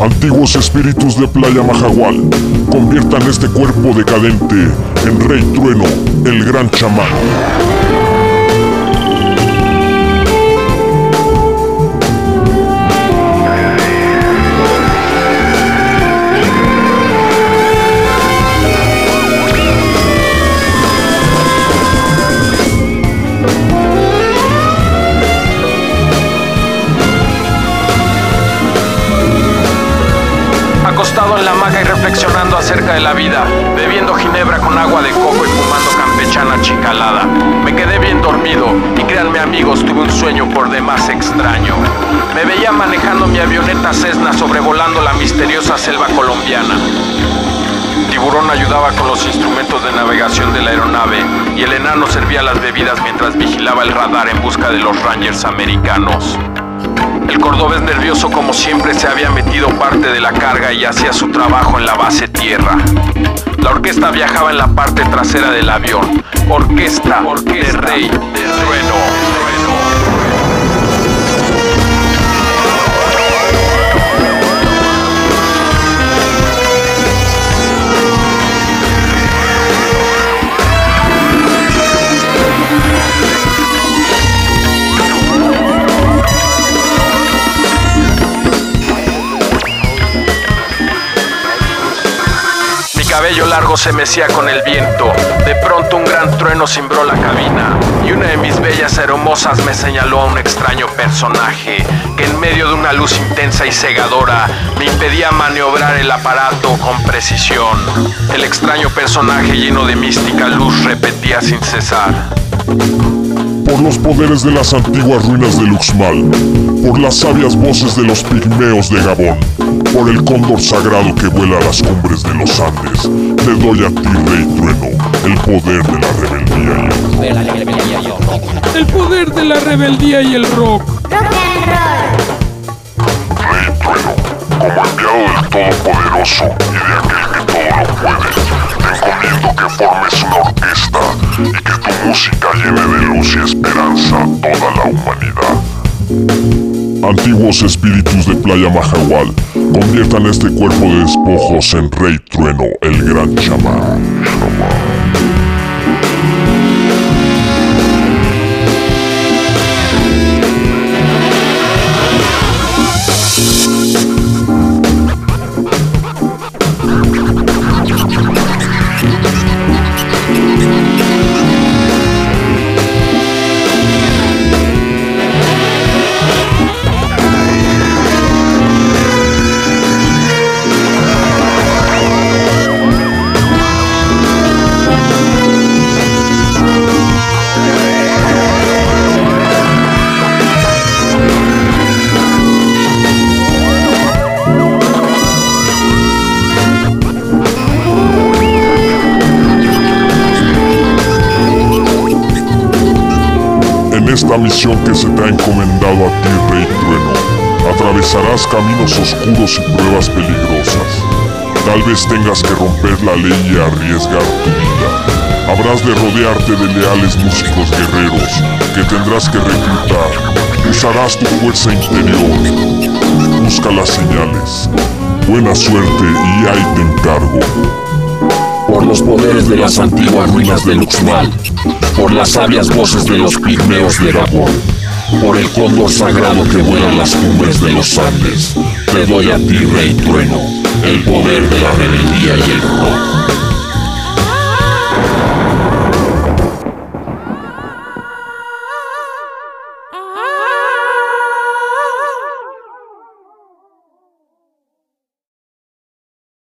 Antiguos espíritus de Playa Majagual, conviertan este cuerpo decadente en Rey Trueno, el gran chamán. En la hamaca y reflexionando acerca de la vida, bebiendo ginebra con agua de coco y fumando campechana chicalada. Me quedé bien dormido y créanme amigos, tuve un sueño por demás extraño. Me veía manejando mi avioneta Cessna sobrevolando la misteriosa selva colombiana. Tiburón ayudaba con los instrumentos de navegación de la aeronave y el enano servía las bebidas mientras vigilaba el radar en busca de los Rangers americanos. El cordobés nervioso como siempre se había metido parte de la carga y hacía su trabajo en la base tierra. La orquesta viajaba en la parte trasera del avión. Orquesta, orquesta de rey, de trueno, trueno. Cabello largo se mecía con el viento. De pronto un gran trueno cimbró la cabina y una de mis bellas hermosas me señaló a un extraño personaje que en medio de una luz intensa y cegadora me impedía maniobrar el aparato con precisión. El extraño personaje lleno de mística luz repetía sin cesar. Por los poderes de las antiguas ruinas de Luxmal, por las sabias voces de los pigmeos de Gabón, por el cóndor sagrado que vuela a las cumbres de los Andes, te doy a ti, Rey Trueno, el poder de la rebeldía y el El poder de la rebeldía y el rock. Rey Trueno, como enviado del Todopoderoso y de aquel que todo lo puede, te encomiendo que formes orquesta y que tu música llene de luz y esperanza a toda la humanidad. Antiguos espíritus de Playa Majagual, conviertan este cuerpo de despojos en Rey Trueno, el gran chamán. Esta misión que se te ha encomendado a ti, Rey Trueno, atravesarás caminos oscuros y pruebas peligrosas. Tal vez tengas que romper la ley y arriesgar tu vida. Habrás de rodearte de leales músicos guerreros que tendrás que reclutar. Usarás tu fuerza interior. Busca las señales. Buena suerte y ahí te encargo. por los poderes de las antiguas ruinas de Luxmal, por las sabias voces de los pigmeos de Gabón, por el cóndor sagrado que vuela en las cumbres de los Andes, te doy a ti, Rey Trueno, el poder de la rebeldía y el rock.